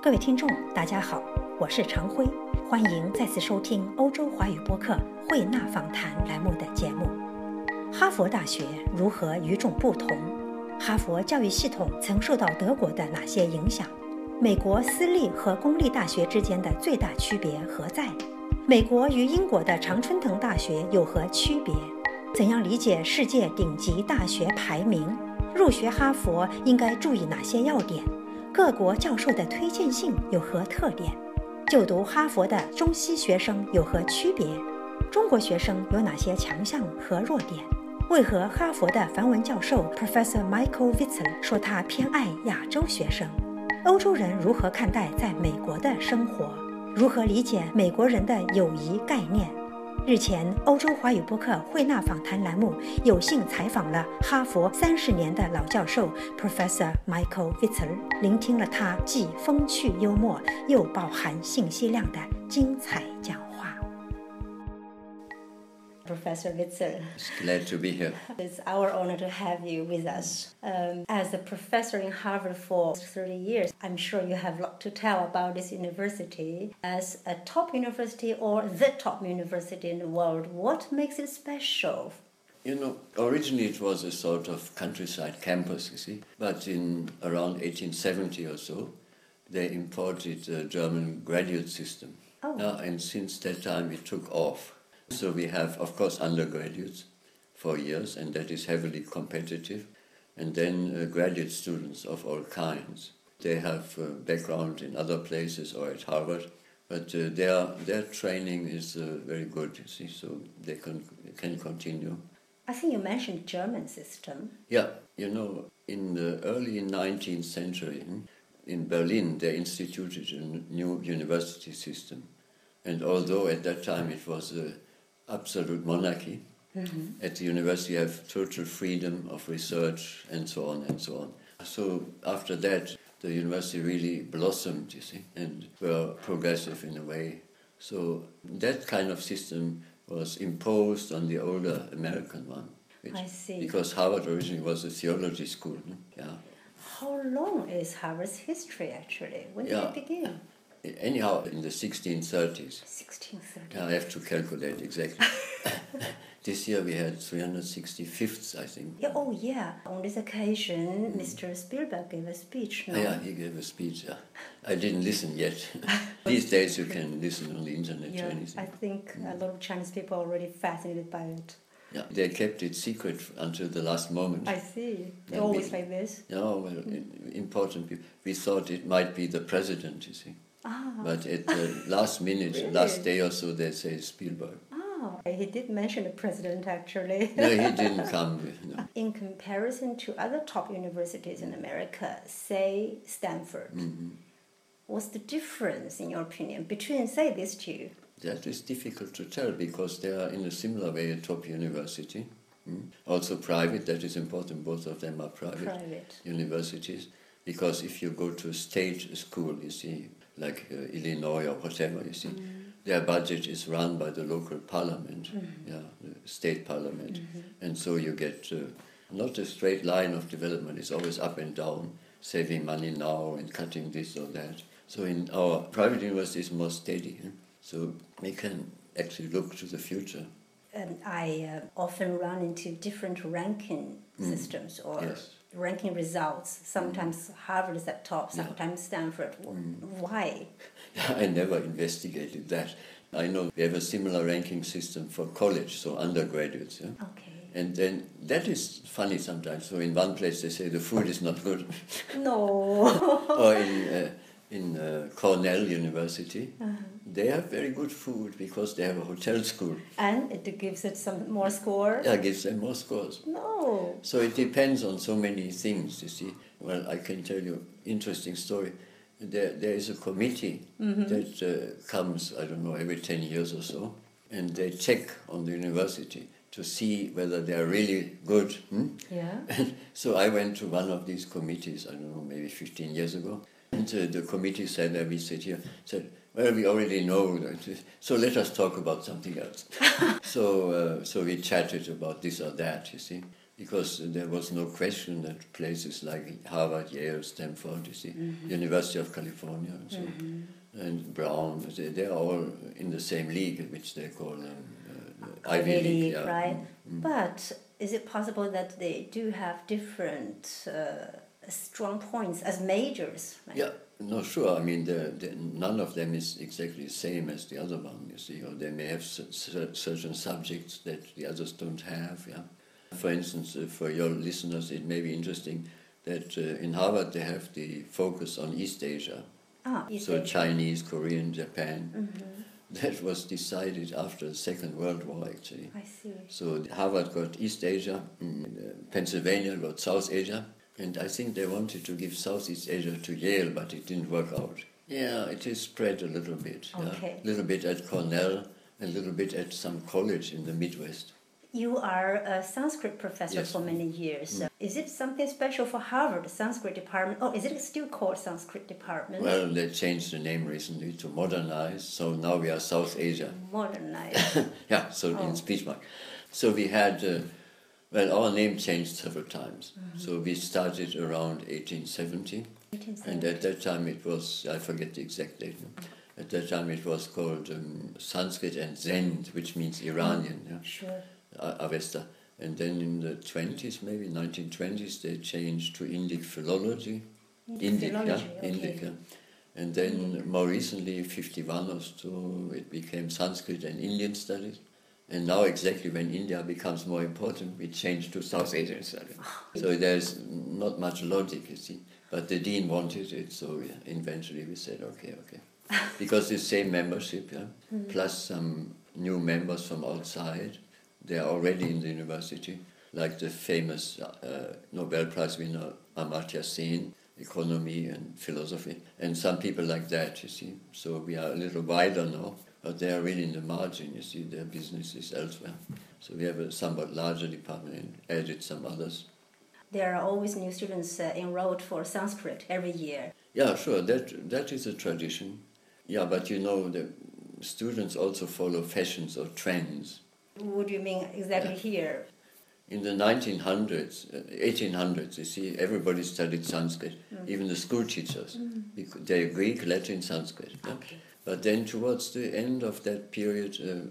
各位听众，大家好，我是常辉，欢迎再次收听欧洲华语播客慧纳访谈栏目的节目。哈佛大学如何与众不同？哈佛教育系统曾受到德国的哪些影响？美国私立和公立大学之间的最大区别何在？美国与英国的常春藤大学有何区别？怎样理解世界顶级大学排名？入学哈佛应该注意哪些要点？各国教授的推荐信有何特点？就读哈佛的中西学生有何区别？中国学生有哪些强项和弱点？为何哈佛的梵文教授 Professor Michael Witzel 说他偏爱亚洲学生？欧洲人如何看待在美国的生活？如何理解美国人的友谊概念？日前，欧洲华语播客慧纳访谈栏目有幸采访了哈佛三十年的老教授 Professor Michael vitzer 聆听了他既风趣幽默又饱含信息量的精彩讲话。Professor Witzel. Glad to be here. It's our honor to have you with us. Um, as a professor in Harvard for 30 years, I'm sure you have a lot to tell about this university. As a top university or the top university in the world, what makes it special? You know, originally it was a sort of countryside campus, you see, but in around 1870 or so, they imported a German graduate system. Oh. Now, and since that time it took off. So we have, of course, undergraduates, for years, and that is heavily competitive, and then uh, graduate students of all kinds. They have uh, background in other places or at Harvard, but uh, their their training is uh, very good. You see, so they can can continue. I think you mentioned German system. Yeah, you know, in the early 19th century, in Berlin, they instituted a new university system. And although at that time it was a absolute monarchy. Mm-hmm. At the university, you have total freedom of research and so on and so on. So after that, the university really blossomed, you see, and were progressive in a way. So that kind of system was imposed on the older American one. Which, I see. Because Harvard originally was a theology school. Yeah. How long is Harvard's history actually? When did yeah. it begin? Anyhow in the 1630s. 1630s. I have to calculate exactly. this year we had 365th, I think. Yeah, oh, yeah. On this occasion, mm. Mr. Spielberg gave a speech. No? Yeah, he gave a speech. Yeah. I didn't listen yet. These days you can listen on the internet yeah, to anything. I think mm. a lot of Chinese people are already fascinated by it. Yeah, they kept it secret until the last moment. I see. They're always we, like this. No, well, mm. important people. We thought it might be the president, you see. Ah. But at the last minute, really? last day or so, they say Spielberg. Oh, he did mention the president actually. no, he didn't come. No. In comparison to other top universities in America, say Stanford, mm-hmm. what's the difference, in your opinion, between, say, these two? That is difficult to tell because they are in a similar way a top university. Mm? Also private, that is important. Both of them are private, private. universities. Because if you go to a state school, you see, like uh, Illinois or whatever, you see, mm. their budget is run by the local parliament, mm. yeah, the state parliament, mm-hmm. and so you get uh, not a straight line of development. It's always up and down, saving money now and cutting this or that. So in our private university, it's more steady, eh? so we can actually look to the future. Um, I uh, often run into different ranking Mm. systems or Yes. Ranking results. Sometimes Harvard is at top, sometimes Stanford. Mm. Why? I never investigated that. I know we have a similar ranking system for college, so undergraduates. Yeah? Okay. And then that is funny sometimes. So in one place they say the food is not good, No. or in uh, in uh, Cornell University, Uh-huh. they have very good food because they have a hotel school. and it gives it some more score? That gives them more scores. No. So it depends on so many things. You see. Well, I can tell you interesting story. There, there is a committee Mm-hmm. that uh, comes, I don't know, every 10 years or so, and they check on the university to see whether they are really good. Hmm? Yeah. so I went to one of these committees, I don't know, maybe 15 years ago, and uh, the committee said, that we sit here, said, well, we already know that, so let us talk about something else. so, uh, so we chatted about this or that, you see. because there was no question that places like Harvard, Yale, Stanford, you see, mm-hmm. University of California, and, so, mm-hmm. and Brown, they, they're all in the same league, which they call um, uh, Ivy, Ivy League, yeah. right? Mm-hmm. But is it possible that they do have different uh, strong points as majors? Right? Yeah. No, sure. I mean, the, the, none of them is exactly the same as the other one. You see, or they may have certain subjects that the others don't have. Yeah. For instance, uh, for your listeners, it may be interesting that uh, in Harvard they have the focus on East Asia. Ah, East so Asia. Chinese, Korean, Japan. Mm-hmm. That was decided after the Second World War, actually. I see. So Harvard got East Asia, mm, Pennsylvania got South Asia, and I think they wanted to give Southeast Asia to Yale, but it didn't work out. Yeah, it is spread a little bit. A okay. yeah. little bit at Cornell, a little bit at some college in the Midwest. You are a Sanskrit professor yes. for many years. Mm. Is it something special for Harvard Sanskrit department? Oh, is it still called Sanskrit department? Well, they changed the name recently to modernize, so now we are South Asia. Modernize. yeah, so oh. in speech mark. So we had. Uh, well, our name changed several times. Mm-hmm. So we started around 1870, 1870, and at that time it was, I forget the exact date, mm-hmm. at that time it was called um, Sanskrit and Zend, which means Iranian. Mm-hmm. Yeah? Sure. Avesta. And then in the 20s, maybe 1920s, they changed to Indic philology. Indic, yeah, okay. Indic, yeah. And then more recently, 51 or so, it became Sanskrit and Indian studies. And now, exactly when India becomes more important, we change to South Asian studies. so there's not much logic, you see. But the dean wanted it, so yeah, eventually we said, okay, okay. because the same membership, yeah, mm. plus some new members from outside, they are already in the university, like the famous uh, Nobel Prize winner Amartya Sen, economy and philosophy, and some people like that, you see. So we are a little wider now but they are really in the margin, you see, their business is elsewhere. So we have a somewhat larger department and added some others. There are always new students uh, enrolled for Sanskrit every year. Yeah, sure, that, that is a tradition. Yeah, but you know, the students also follow fashions or trends. What do you mean exactly yeah. here? In the 1900s, uh, 1800s, you see, everybody studied Sanskrit, mm. even the school teachers. Mm. They're Greek, Latin, Sanskrit. Okay. But then towards the end of that period, uh,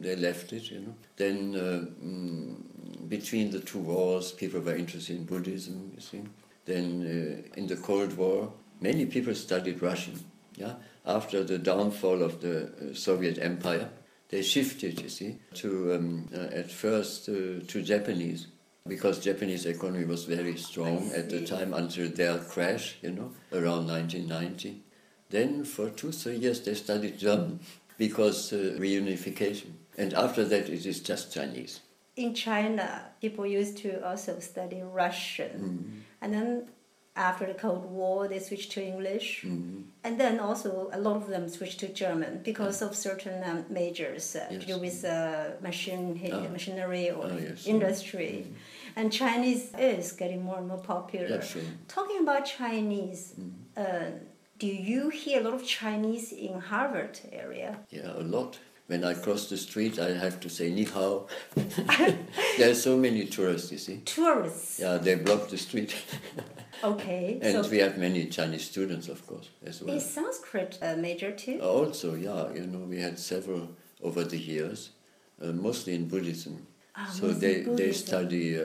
they left it, you know. Then uh, mm, between the two wars, people were interested in Buddhism, you see. Then uh, in the Cold War, many people studied Russian, yeah. After the downfall of the uh, Soviet Empire, they shifted, you see, to um, uh, at first uh, to Japanese because Japanese economy was very strong at the time until their crash, you know, around 1990. Then for two, three years they studied German because uh, reunification. And after that it is just Chinese. In China, people used to also study Russian. Mm-hmm. And then after the Cold War, they switched to English. Mm-hmm. And then also a lot of them switched to German because of certain um, majors uh, yes. to do with uh, machine, oh. machinery or oh, yes. industry. Mm-hmm. And Chinese is getting more and more popular. sure. Talking about Chinese, mm-hmm. uh, do you hear a lot of Chinese in Harvard area? Yeah, a lot. When I cross the street, I have to say ni hao. there are so many tourists, you see. Tourists? Yeah, they block the street. okay. and so we have many Chinese students, of course, as well. Is Sanskrit a major too? Also, yeah. You know, we had several over the years, uh, mostly in Buddhism. Ah, so they, Buddhism. they study uh,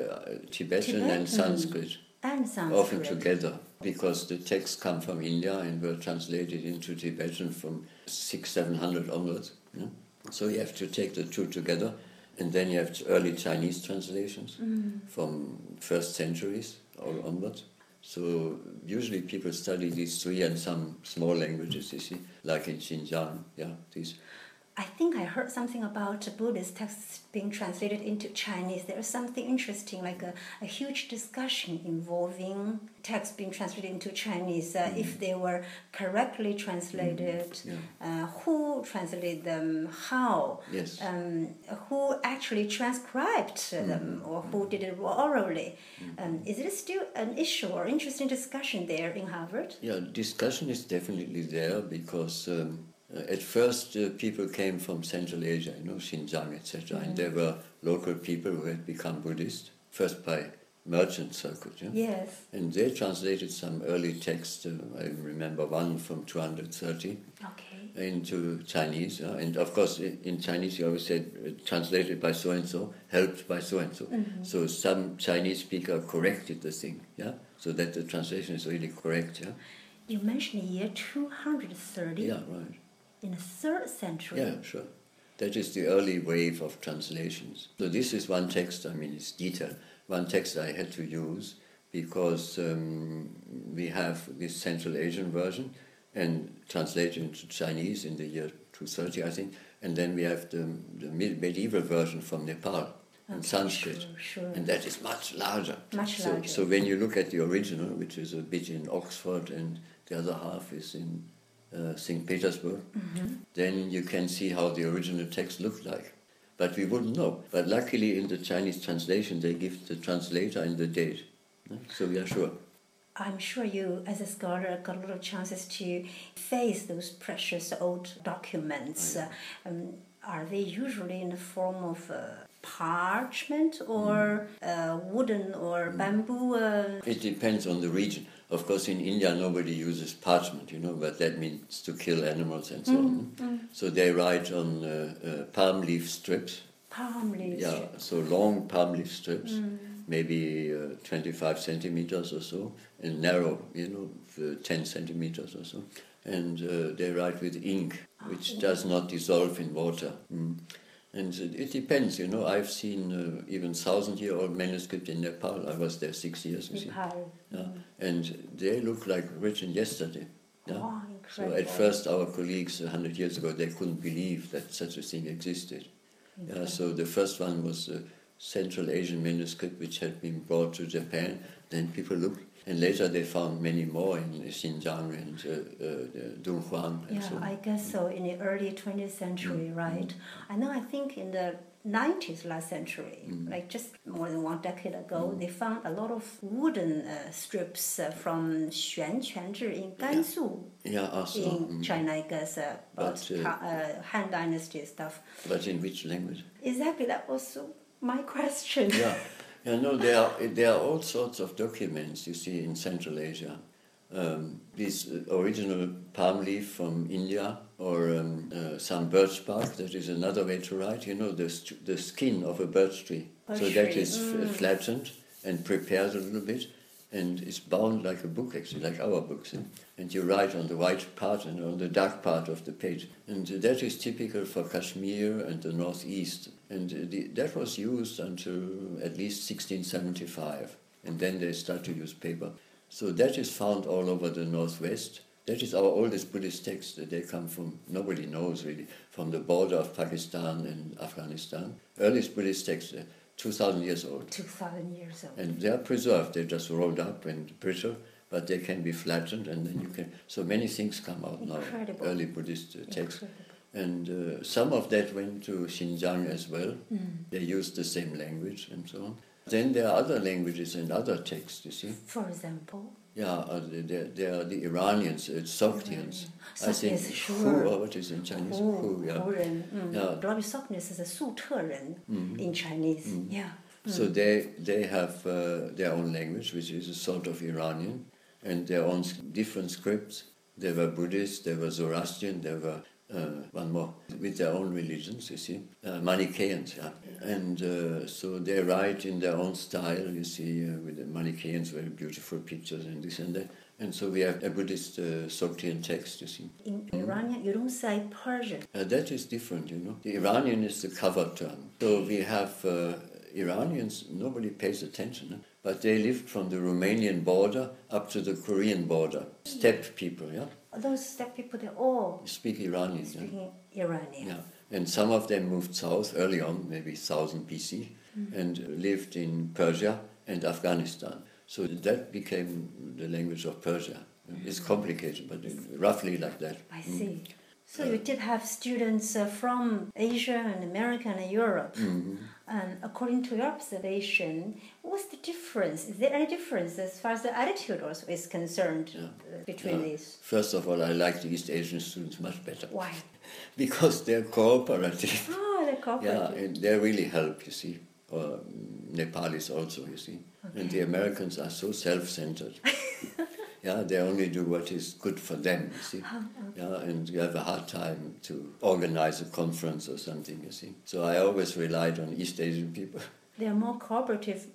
Tibetan, Tibetan, and Sanskrit. And Sanskrit. Often together because the texts come from India and were translated into Tibetan from six, seven hundred onwards. Yeah? So you have to take the two together, and then you have early Chinese translations mm. from first centuries or onwards. So usually people study these three and some small languages, you see, like in Xinjiang, yeah, these I think I heard something about Buddhist texts being translated into Chinese. There is something interesting, like a, a huge discussion involving texts being translated into Chinese. Uh, mm. If they were correctly translated, mm. yeah. uh, who translated them, how, yes. um, who actually transcribed mm. them, or who did it orally. Mm. Um, is it still an issue or interesting discussion there in Harvard? Yeah, discussion is definitely there because. Um, at first, uh, people came from Central Asia, you know, Xinjiang, etc., mm-hmm. and there were local people who had become Buddhist first by Merchant Circuit. Yeah? Yes. And they translated some early texts. uh, I remember one from 230 Okay. into Chinese. yeah. And of course, in, in Chinese, you always said uh, translated by so and so, helped by so and so. So some Chinese speaker corrected the thing, yeah, so that the translation is really correct, yeah. You mentioned the year 230 Yeah, right. In the third century. Yeah, sure. That is the early wave of translations. So this is one text, I mean, it's detailed. One text I had to use because um, we have this Central Asian version and translated into Chinese in the year 230, I think. And then we have the, the medieval version from Nepal in Okay, Sanskrit. sure, sure. And that is much larger. Much so, larger. So when you look at the original, which is a bit in Oxford and the other half is in uh, St. Petersburg, Mm-hmm. then you can see how the original text looked like. But we wouldn't know. But luckily, in the Chinese translation, they give the translator and the date. So we are sure. I'm sure you, as a scholar, got a lot of chances to face those precious old documents. Uh, um, are they usually in the form of uh, parchment or uh, wooden or bamboo? Uh, It depends on the region. Of course, in India, nobody uses parchment, you know, but that means to kill animals and so on. So they write on uh, uh, palm leaf strips. palm leaves. Yeah, so long palm leaf strips, maybe uh, 25 centimeters or so, and narrow, you know, f- 10 centimeters or so. And uh, they write with ink, which does not dissolve in water. Mm. And it depends, you know. I've seen uh, even thousand-year-old manuscript in Nepal. I was there six years. Nepal. Yeah. And they look like written yesterday. Yeah. Wow, So at first, our colleagues a hundred years ago they couldn't believe that such a thing existed. Yeah, so the first one was a Central Asian manuscript which had been brought to Japan. Then people looked, and later they found many more in Xinjiang and uh, uh, Dunhuang and Yeah, so. I guess so. In the early 20th century, right? I know. I think in the 90s last century, like just more than one decade ago, they found a lot of wooden uh, strips uh, from Xuanquanzhi in Gansu Yeah, also. in mm. China, I guess, uh, about But, uh, uh, Han Dynasty stuff. But in which language? Exactly, that was my question. yeah, yeah. No, there are there are all sorts of documents you see in Central Asia. Um, this original palm leaf from India, or um, uh, some birch bark. That is another way to write. You know, the st- the skin of a birch tree. Birch so that tree, is f- flattened and prepared a little bit, and it's bound like a book, actually, like our books. eh? And you write on the white part and on the dark part of the page. And that is typical for Kashmir and the northeast. And uh, the, that was used until at least 1675. And then they start to use paper. So that is found all over the northwest. That is our oldest Buddhist text. They come from, nobody knows really, from the border of Pakistan and Afghanistan. Earliest Buddhist text, uh, 2,000 years old. 2,000 years old. And they are preserved. They're just rolled up and brittle, but they can be flattened, and then you can. So many things come out Incredible. now. Early Buddhist uh, texts, Incredible. and uh, some of that went to Xinjiang as well. Mm. They used the same language and so on. Then there are other languages and other texts. You see, For example, yeah, uh, there, there are the Iranians, uh, Sogdians. I think Sogdians, who sure. or what is in Chinese? 胡 Who, yeah. 胡人，嗯 Yeah. Robbie Sockness is a 粟特人 in Chinese. Yeah. So they they have uh, their own language, which is a sort of Iranian, and their own s- different scripts. They were Buddhist, they were Zoroastrian, they were uh, one more with their own religions. You see, uh, Manichaeans, yeah. And uh, so they write in their own style. You see, uh, with the Manichaeans, very beautiful pictures and this and that. And so we have a Buddhist uh, Sogdian text. You see. In Iranian, you don't say Persian. Uh, that is different, you know. The Iranian is the cover term. So we have uh, Iranians, nobody pays attention, huh? but they lived from the Romanian border up to the Korean border. Steppe people, yeah? Those steppe people, they all Speak Iranian, yeah? Iranian. yeah. And some of them moved south early on, maybe 1000 BC, and lived in Persia and Afghanistan. So that became the language of Persia. It's complicated, but roughly like that. I see. So you did have students uh, from Asia and America and Europe. Mm-hmm. And according to your observation, what's the difference? Is there any difference as far as the attitude also is concerned uh, between Yeah. these? First of all, I like the East Asian students much better. Why? Because they're cooperative. Ah, the yeah, cooperative. and they really help, you see. or Nepalis also, you see. Okay. And the Americans are so self-centered. yeah, they only do what is good for them, you see. Oh, okay. Yeah, and you have a hard time to organize a conference or something, you see. So I always relied on East Asian people. They are more cooperative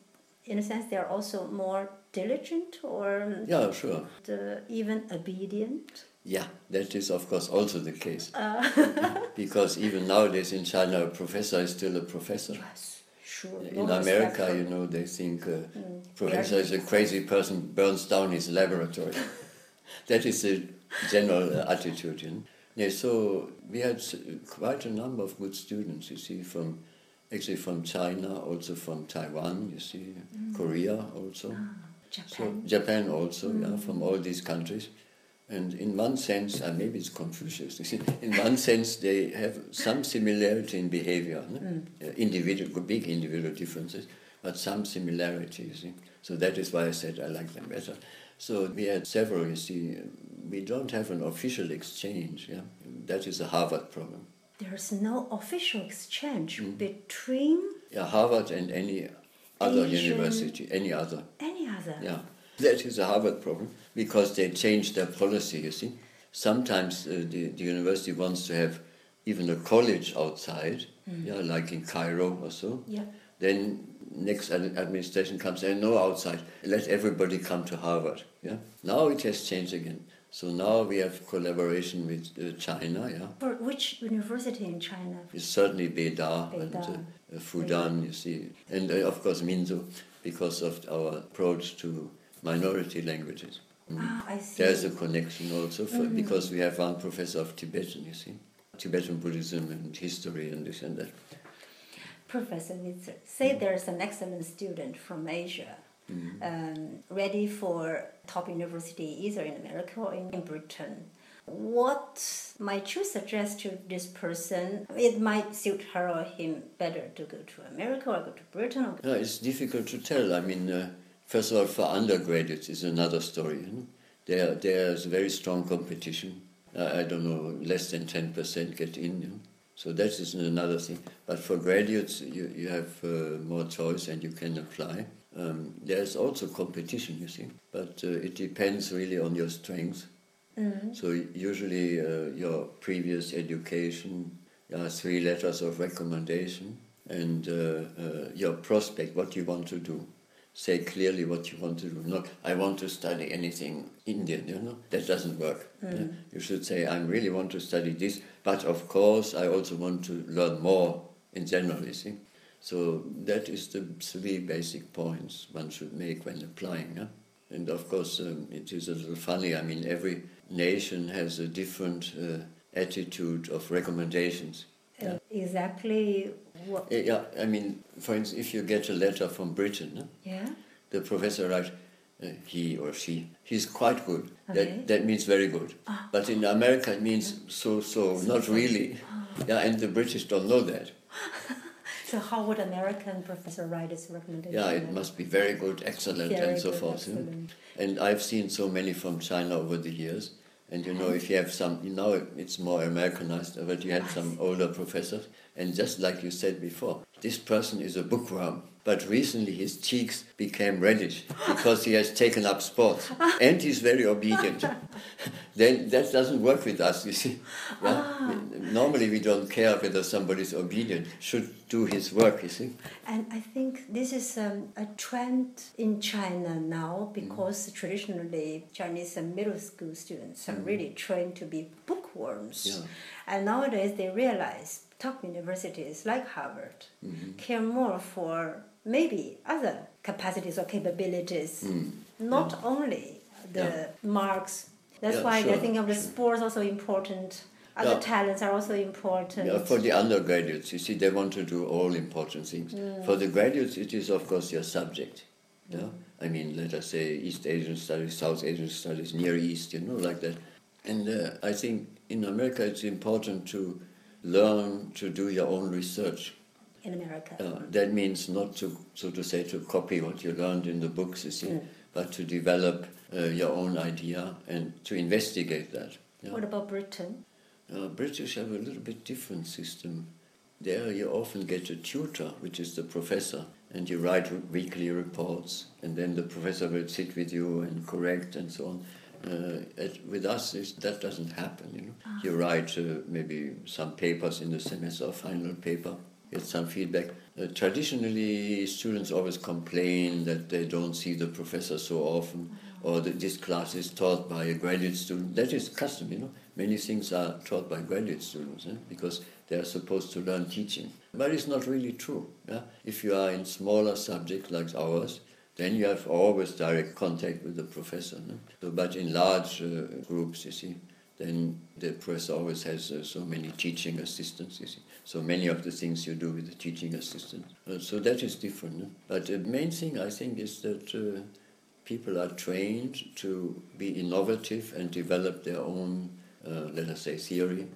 in a sense they are also more diligent or yeah sure the, even obedient yeah that is of course also the case uh. because even nowadays in china a professor is still a professor yes sure in america you know they think a mm. professor is a crazy person burns down his laboratory that is the general uh, attitude you know? yeah, so we had quite a number of good students you see from actually from China, also from Taiwan, you see, mm. Korea also. Ah, Japan. So Japan also, mm. yeah, from all these countries. And in one sense, and maybe it's Confucius, in one sense they have some similarity in behavior, no? mm. uh, individual, big individual differences, but some similarity, you see. So that is why I said I like them better. So we had several, you see, we don't have an official exchange, yeah. That is a Harvard problem there's no official exchange mm. between yeah, Harvard and any other Asian, university, any other. Any other. Yeah, that is a Harvard problem because they changed their policy. You see, sometimes uh, the, the university wants to have even a college outside, mm. yeah, like in Cairo or so. Yeah. Then next administration comes and no outside. Let everybody come to Harvard. Yeah. Now it has changed again. So now we have collaboration with uh, China, yeah. For which university in China? It's certainly Beida, Beida. and uh, Fudan, Beida. you see, and uh, of course Minzu, because of our approach to minority languages. Mm. Ah, I see. There's a connection also, for, mm-hmm. because we have one professor of Tibetan, you see, Tibetan Buddhism and history and this and that. Professor say mm. there's an excellent student from Asia mm. um, ready for top university either in America or in, in Britain. What might you suggest to this person? It might suit her or him better to go to America or go to Britain. Or no, it's difficult to tell. I mean, uh, first of all, for undergraduates is another story. You know? There, there's very strong competition. Uh, I don't know, less than ten percent get in. You know? So that is another thing. But for graduates, you, you have uh, more choice and you can apply. Um, there's also competition, you see, but uh, it depends really on your strengths. Mm-hmm. So usually uh, your previous education, uh, three letters of recommendation, and uh, uh, your prospect, what you want to do. Say clearly what you want to do. Not, I want to study anything Indian, you know, that doesn't work. Mm. Yeah? You should say, I really want to study this, but of course I also want to learn more in general, you see. So that is the three basic points one should make when applying. Huh? And of course, um, it is a little funny. I mean, every nation has a different uh, attitude of recommendations. Exactly what? Yeah, I mean, for instance, if you get a letter from Britain, yeah, the professor writes, uh, he or she, he's quite good. Okay. That that means very good. Ah. But in America, it means so so, not really. Oh. Yeah, and the British don't know that. So how would American professor write his recommendation? Yeah, it must be very good, excellent, very and so good, forth. Yeah? And I've seen so many from China over the years. And you know, if you have some, you know, it's more Americanized, but you had some older professors. And just like you said before, this person is a bookworm. But recently his cheeks became reddish because he has taken up sports and he's very obedient. then that doesn't work with us, you see. Yeah? Ah. Normally we don't care whether somebody is obedient, should do his work, you see. And I think this is um, a trend in China now because mm. traditionally Chinese middle school students are mm. really trained to be bookworms. Yeah. And nowadays they realize top universities like Harvard mm-hmm. care more for maybe other capacities or capabilities, mm. not yeah. only the yeah. marks. That's yeah, why sure, I think of the sure. sports also important. Other talents are also important. Yeah, for the undergraduates, you see, they want to do all important things. Mm. For the graduates, it is of course your subject. Yeah, mm. I mean, let us say East Asian studies, South Asian studies, Near East, you know, like that. And uh, I think in America, it's important to learn to do your own research in America. Uh, that means not to, so to say, to copy what you learned in the books, you see, mm. but to develop uh, your own idea and to investigate that. Yeah. What about Britain? Uh, British have a little bit different system. there you often get a tutor, which is the professor, and you write weekly reports, and then the professor will sit with you and correct and so on. Uh, with us, that doesn't happen. You know, ah. you write uh, maybe some papers in the semester, or final paper, get some feedback. Uh, traditionally, students always complain that they don't see the professor so often, mm-hmm. or that this class is taught by a graduate student. That is custom, you know. Many things are taught by graduate students eh? because they are supposed to learn teaching. But it's not really true. Yeah? If you are in smaller subjects like ours, then you have always direct contact with the professor. No? So, but in large uh, groups, you see, then the professor always has uh, so many teaching assistants, you see. So many of the things you do with the teaching assistant. Uh, so that is different. No? But the main thing I think is that uh, people are trained to be innovative and develop their own, uh, let us say, theory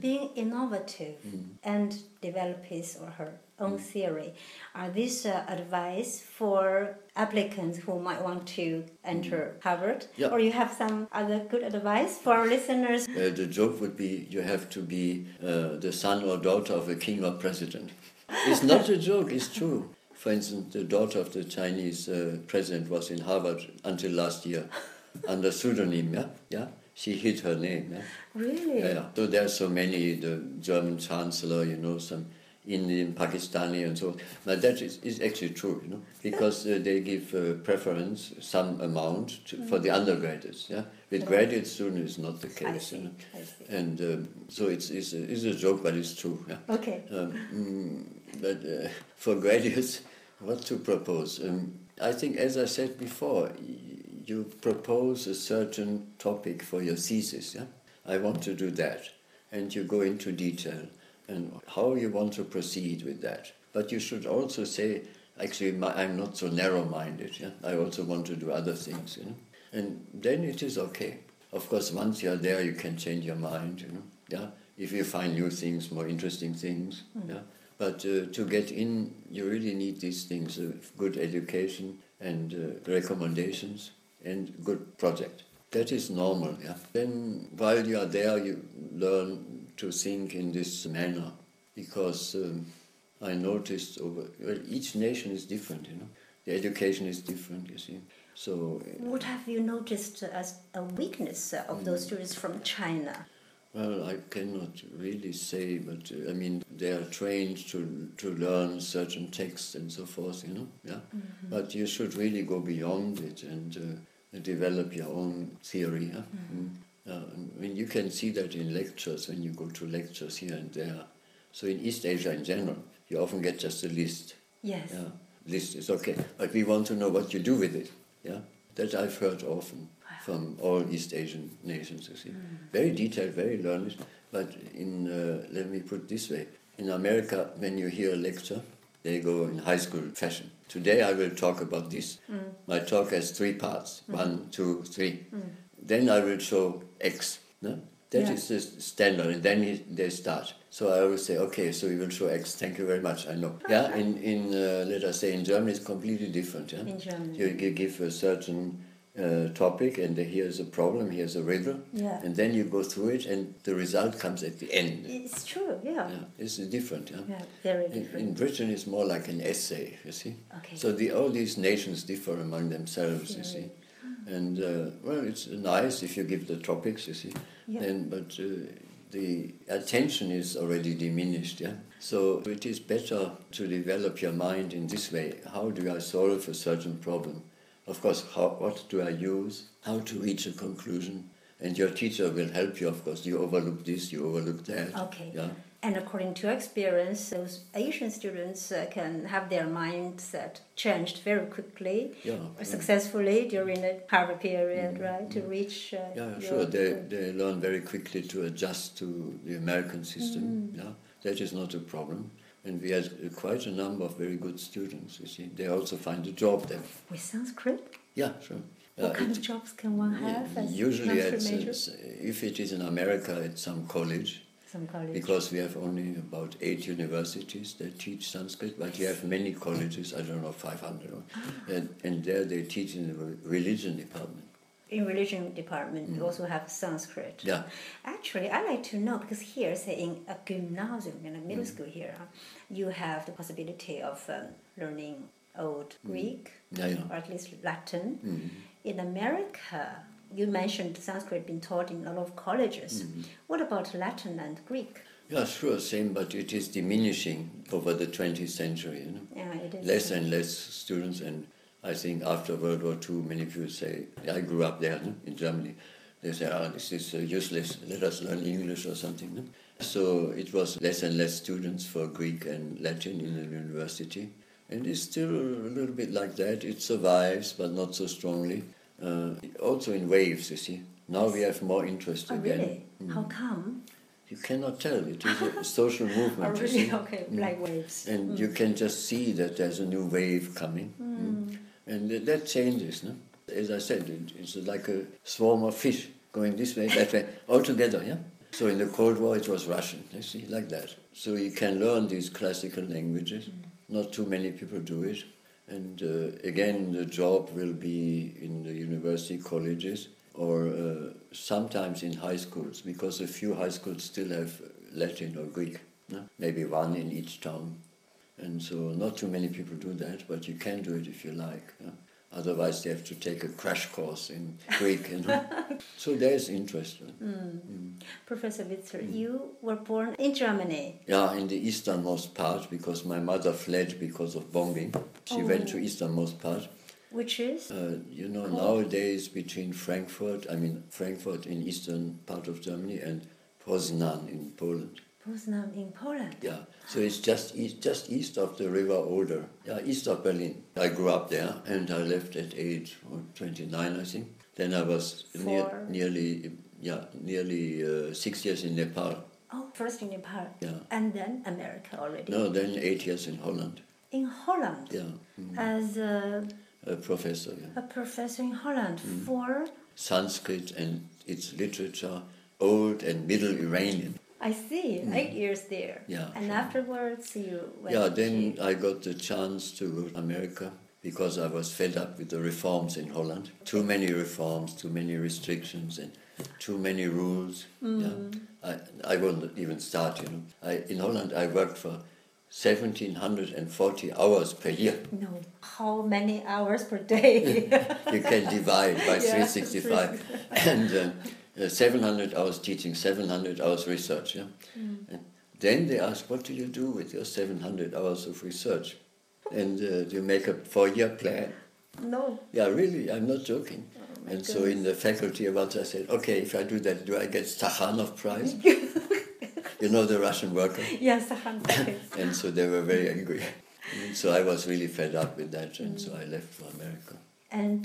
being innovative mm. and develop his or her own mm. theory. Are these uh, advice for applicants who might want to enter mm. Harvard? Yeah. Or you have some other good advice for our listeners? Uh, the joke would be you have to be uh, the son or daughter of a king or president. It's not a joke, it's true. For instance, the daughter of the Chinese uh, president was in Harvard until last year under pseudonym, yeah? yeah? She hid her name. Yeah? Really? Yeah, So there are so many, the German chancellor, you know, some Indian, Pakistani, and so on. But that is, is actually true, you know, because uh, they give uh, preference, some amount to, mm. for the undergraduates. Yeah, with graduate students, it's not the case. You know? And um, so it's, it's, a, it's a joke, but it's true. Yeah? Okay. Um, mm, but uh, for graduates, what to propose? Um, I think, as I said before, you propose a certain topic for your thesis. Yeah? I want to do that. And you go into detail and how you want to proceed with that. But you should also say, actually, my, I'm not so narrow minded. Yeah? I also want to do other things. You know? And then it is okay. Of course, once you're there, you can change your mind. You know? yeah? If you find new things, more interesting things. Mm. Yeah? But uh, to get in, you really need these things uh, good education and uh, recommendations and good project. That is normal, yeah. Then while you are there, you learn to think in this manner because um, I noticed over well, each nation is different, you know. The education is different, you see. So. What have you noticed as a weakness of mm, those students from China? Well, I cannot really say, but uh, I mean, they are trained to to learn certain texts and so forth, you know. Yeah. Mm-hmm. But you should really go beyond it and. Uh, develop your own theory. Huh? Mm. Uh, I mean, you can see that in lectures when you go to lectures here and there. So in East Asia in general, you often get just a list. Yes. Yeah, list is okay, but we want to know what you do with it. Yeah, that I've heard often from all East Asian nations. You see, mm. very detailed, very learned. But in uh, let me put it this way: in America, when you hear a lecture, they go in high school fashion. Today I will talk about this. Mm. My talk has three parts mm. one, two, three. Mm. Then I will show X. No? That yeah. is the standard, and then he, they start. So I always say, okay, so we will show X. Thank you very much. I know. Yeah, in in uh, let us say in Germany, it's completely different. Yeah, in Germany, you, you give a certain uh, topic and here's a problem, here's a riddle, yeah. and then you go through it and the result comes at the end. It's true, yeah. yeah it's different, yeah. yeah very different. In, in, Britain, it's more like an essay, you see. Okay. So the, all these nations differ among themselves, you see. And uh, well, it's nice if you give the topics, you see. Yeah. Then, but uh, the attention is already diminished, yeah. So it is better to develop your mind in this way. How do I solve a certain problem? Of course, how, what do I use? How to reach a conclusion? And your teacher will help you, of course. You overlook this, you overlook that. Okay. Yeah. And according to experience, those Asian students uh, can have their mindset changed very quickly, yeah, successfully during the Harvard period, mm, right? To mm. reach. Uh, yeah, sure. They, they learn very quickly to adjust to the American system. Mm. Yeah, that is not a problem. And we had quite a number of very good students, you see. They also find a job then. With Sanskrit? Yeah, sure. What uh, kind it, of jobs can one have? usually, it's, it's, if it is in America, it's some college. Some college. Because we have only about eight universities that teach Sanskrit, but you have many colleges, I don't know, 500. Ah. And, and there they teach in the religion department. In religion department you also have Sanskrit. Mm. Yeah. Actually, I like to know because here, say in a gymnasium, in a middle Mm. school here, you have the possibility of um, learning Old Greek Mm. Yeah, yeah. or at least Latin. Mm. In America, you mentioned Sanskrit being taught in a lot of colleges. Mm. What about Latin and Greek? Yeah, sure, same, but it is diminishing over the 20th century. You know? Yeah, it is. Less and less students, and I think after World War II, many people say, I grew up there no, in Germany. They say, oh, this is uh, useless, let us learn English or something. No? So it was less and less students for Greek and Latin in the university. And it's still a little bit like that. It survives, but not so strongly. Uh, also in waves, you see. Now we have more interest Oh, again. really? Mm. How come? You cannot tell. It is a social movement. Oh, really? Okay, like waves. And you can just see that there's a new wave coming. And that changes. No? As I said, it's like a swarm of fish going this way, that way, all together. Yeah? So in the Cold War, it was Russian, you see, like that. So you can learn these classical languages. Not too many people do it. And uh, again, the job will be in the university colleges or uh, sometimes in high schools, because a few high schools still have Latin or Greek. Maybe one in each town. And so not too many people do that, but you can do it if you like. yeah. Otherwise, they have to take a crash course in Greek. You know? so there's interest. Professor Witzel, Mm. you were born in Germany. Yeah, in the easternmost part, because my mother fled because of bombing. She went to easternmost part. Which is? Uh, you know, nowadays between Frankfurt, I mean Frankfurt in eastern part of Germany and Poznan in Poland. Poznan in Poland. Yeah, so it's just east, just east of the River Oder. Yeah, east of Berlin. I grew up there, and I left at age oh, 29, I think. Then I was near, nearly, yeah, nearly uh, six years in Nepal. Oh, first in Nepal. Yeah. And then America already. No, then eight years in Holland. In Holland. Yeah, mm, As a, a professor. Yeah. a professor in Holland Mm. for, Sanskrit and its literature, old and middle Iranian. I see, eight years there. Mm. Yeah, And sure. afterwards you went Yeah, then I got the chance to go to America because I was fed up with the reforms in Holland. Too many reforms, too many restrictions, and too many rules. Yeah, I, I won't even start. You know, I, in Holland I worked for 1740 hours per year. no, how many hours per day? You can divide by Yeah, 365, and uh, uh, 700 hours teaching, 700 hours research. Yeah. And then they ask, what do you do with your 700 hours of research? And uh, you make a four-year plan. no. Yeah, really, I'm not joking. Oh, and so in the faculty once I said, okay, if I do that, do I get Stakhanov Prize? you know the Russian worker? Yes, hundred. And so they were very angry. And so I was really fed up with that, and so I left for America. and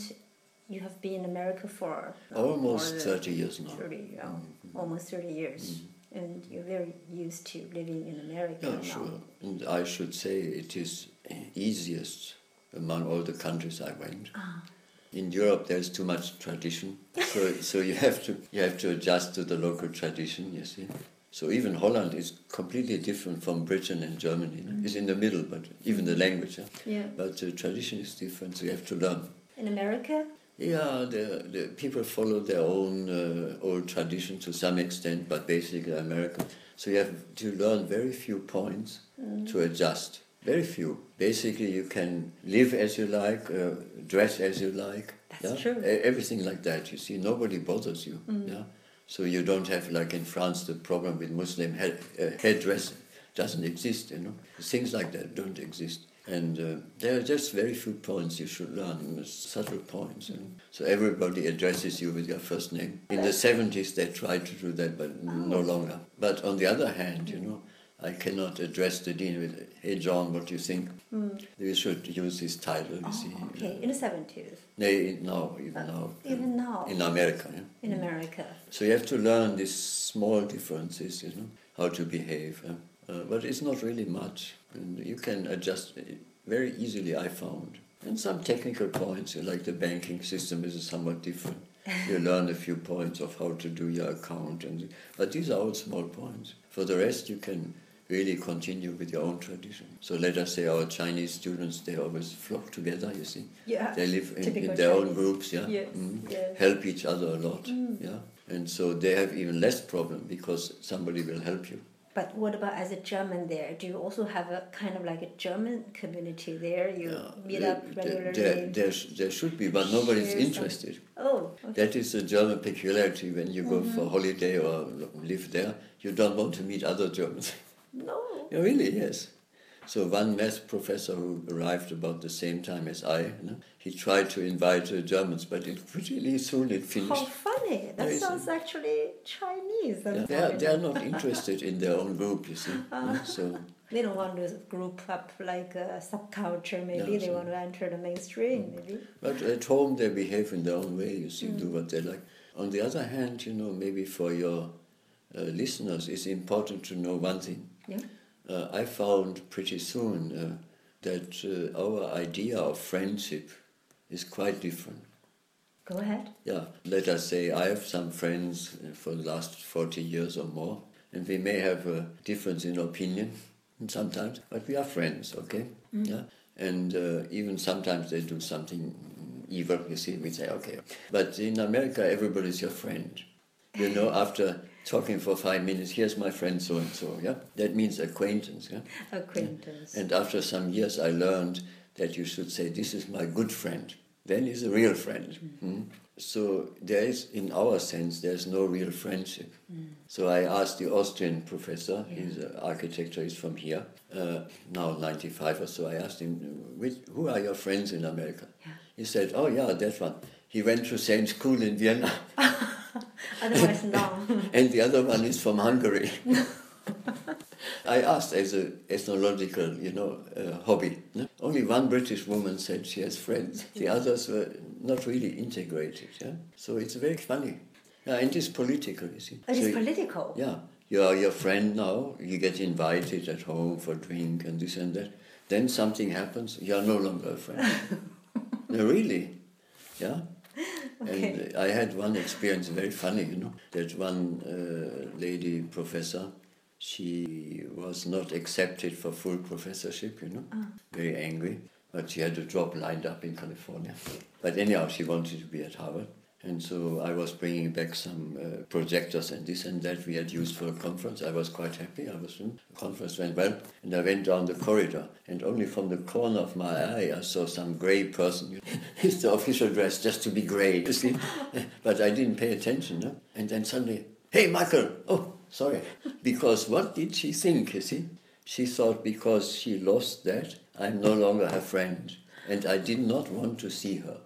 you have been in America for no, Almost 30 years now. 30, yeah, mm-hmm. almost 30 years. Mm-hmm. And you're very used to living in America Yeah, now. sure. And I should say it is easiest among all the countries I went. Ah. In Europe, there's too much tradition, so so you have to you have to adjust to the local tradition. You see. So even Holland is completely different from Britain and Germany. no? It's in the middle, but even the language. Yeah? Yeah. But the tradition is different, so you have to learn. In America, Yeah, the, the people follow their own uh, old tradition to some extent, but basically American. So you have to learn very few points to adjust. Very few. Basically, you can live as you like, uh, dress as you like. That's yeah? true. Everything like that. You see, nobody bothers you. Yeah. So you don't have like in France the problem with Muslim head, uh, headdress doesn't exist. You know, things like that don't exist. And uh, there are just very few points you should learn, subtle points. So everybody addresses you with your first name. In the 70s, they tried to do that, but no longer. But on the other hand, you know, I cannot address the dean with, "Hey John, what do you think?" You should use his title. You see. oh, okay, in the 70s, Nay, now, even now. even now, In America. Yeah? in America. So you have to learn these small differences, you know, how to behave. yeah. Uh, but it's not really much. And you can adjust very easily, I found. And some technical points, like the banking system is somewhat different. You learn a few points of how to do your account. and But these are all small points. For the rest, you can really continue with your own tradition. So let us say our Chinese students, they always flock together, you see. Yeah. They live in, in their own groups, yeah. Yes, Mm. yes. Mm. Help each other a lot, yeah. And so they have even less problem because somebody will help you. But what about as a German there? Do you also have a kind of like a German community there? You meet There- up there- regularly? There, there, there should be, but nobody's Share some- interested. oh, okay. That is a German peculiarity. When you go Mm-hmm. for holiday or live there, you don't want to meet other Germans. no. Yeah, really, yes. So one math professor who arrived about the same time as I, you know, he tried to invite the Germans, but it really soon it finished. How funny! That Yes. sounds actually Chinese. Yeah, they, are, they are not interested in their own group, you see. Yeah, uh-huh. so They don't want to group up like a subculture. Maybe Yeah, they so- want to enter the mainstream. Mm. Maybe. But at home, they behave in their own way, you see, mm. do what they like. On the other hand, you know, maybe for your uh, listeners, it's important to know one thing. Yeah. Uh, I found pretty soon uh, that uh, our idea of friendship is quite different. Go ahead. Yeah, let us say I have some friends uh, for the last 40 years or more, and we may have a difference in opinion sometimes, but we are friends, okay? Yeah, and uh, even sometimes they do something evil, you see, we say, okay. But in America, everybody's your friend. You know, after talking for five minutes, here's my friend so and so, yeah? That means acquaintance, yeah? Acquaintance. And after some years, I learned that you should say, This is my good friend. Then he's a real friend. Mm. So there is, in our sense, there's no real friendship. So I asked the Austrian professor, he's an architecture, he's from here, uh, now 95 or so. I asked him, Which, Who are your friends in America? Yeah. He said, Oh, yeah, that one. He went to same school in Vienna, Otherwise, no. and the other one is from Hungary. I asked as a ethnological, you know, uh, hobby. no? Only one British woman said she has friends. The others were not really integrated. Yeah, so it's very funny. Yeah, and it's political, you see. It So is political. yeah, you are your friend now. You get invited at home for drink and this and that. Then something happens. You are no longer a friend. no, really. Yeah. Okay. And I had one experience, very funny, you know, that one uh, lady professor, she was not accepted for full professorship, you know, very angry, but she had a job lined up in California. But anyhow, she wanted to be at Harvard. And so I was bringing back some uh, projectors and this and that we had used for a conference. I was quite happy. I was, in. the conference went well. And I went down the corridor, and only from the corner of my eye, I saw some grey person. it's the official dress, just to be grey, you see. but I didn't pay attention. No? And then suddenly, hey, Michael! Oh, sorry. Because what did she think, you see? She thought because she lost that, I'm no longer her friend. And I did not want to see her.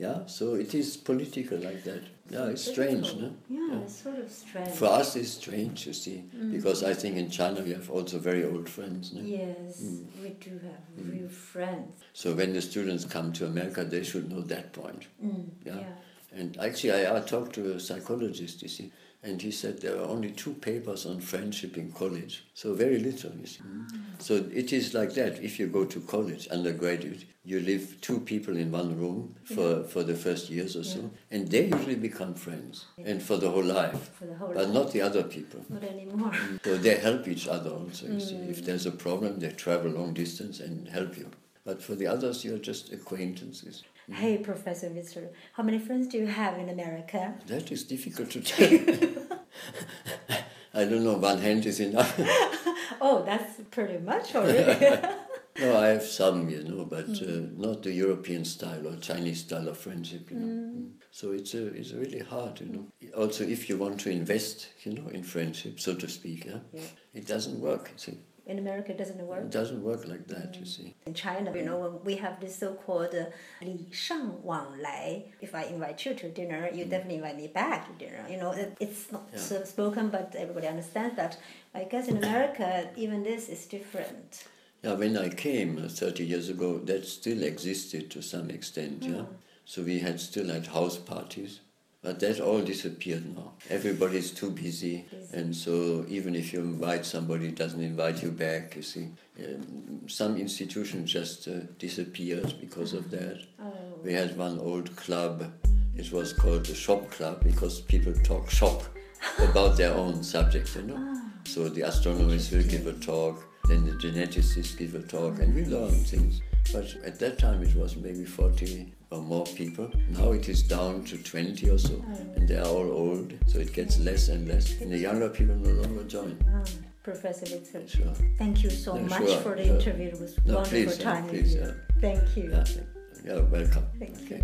Yeah, so it is political like that. Yeah, it's strange, no? Yeah, it's sort of strange. For us, it's strange, you see, because I think in China we have also very old friends. No? Yes, Mm. we do have real friends. So when the students come to America, they should know that point. Mm, Yeah. yeah. And actually, I, I talked to a psychologist, you see, and he said there are only two papers on friendship in college, so very little, you see. Mm. So it is like that. If you go to college, undergraduate, you live two people in one room for, for the first years or so, and they usually become friends, and for the whole life, the whole but life. not the other people. Not anymore. Mm. So they help each other also. You see, if mm. there's a problem, they travel long distance and help you. But for the others, you're just acquaintances. Hey, Professor Witzel, how many friends do you have in America? That is difficult to tell. I don't know. One hand is enough. Oh, that's pretty much already. no, I have some, you know, but uh, not the European style or Chinese style of friendship, you know. Mm. So it's a, it's really hard, you know. Also, if you want to invest, you know, in friendship, so to speak, yeah, Yeah. it doesn't work. You see, in America, it doesn't work. It doesn't work like that, you see. Mm. In China, you know, we have this so-called uh, "li shang wang lai." If I invite you to dinner, you mm. definitely invite me back to dinner. You know, it's not yeah. spoken, but everybody understands that. I guess in America, even this is different. Yeah, when I came uh, 30 years ago, that still existed to some extent. Mm. Yeah, so we had still had house parties but that all disappeared now. Everybody's too busy, and so even if you invite somebody, it doesn't invite you back. You see, um, some institutions just uh, disappeared because of that. Oh. We had one old club. It was called the shop club because people talk shop. about their own subject, you know. Ah. So the astronomers will give a talk, then the geneticists give a talk, and we learn things. But at that time it was maybe 40 or more people. Now it is down to 20 or so, and they are all old, so it gets less and less. And the younger people no longer join. Ah, Professor Witzel, Sure. thank you so Yeah, much sure, for the sure. interview. It was No, wonderful please, yeah, time with please, you. yeah. Thank you. Yeah, you're welcome. Thank okay.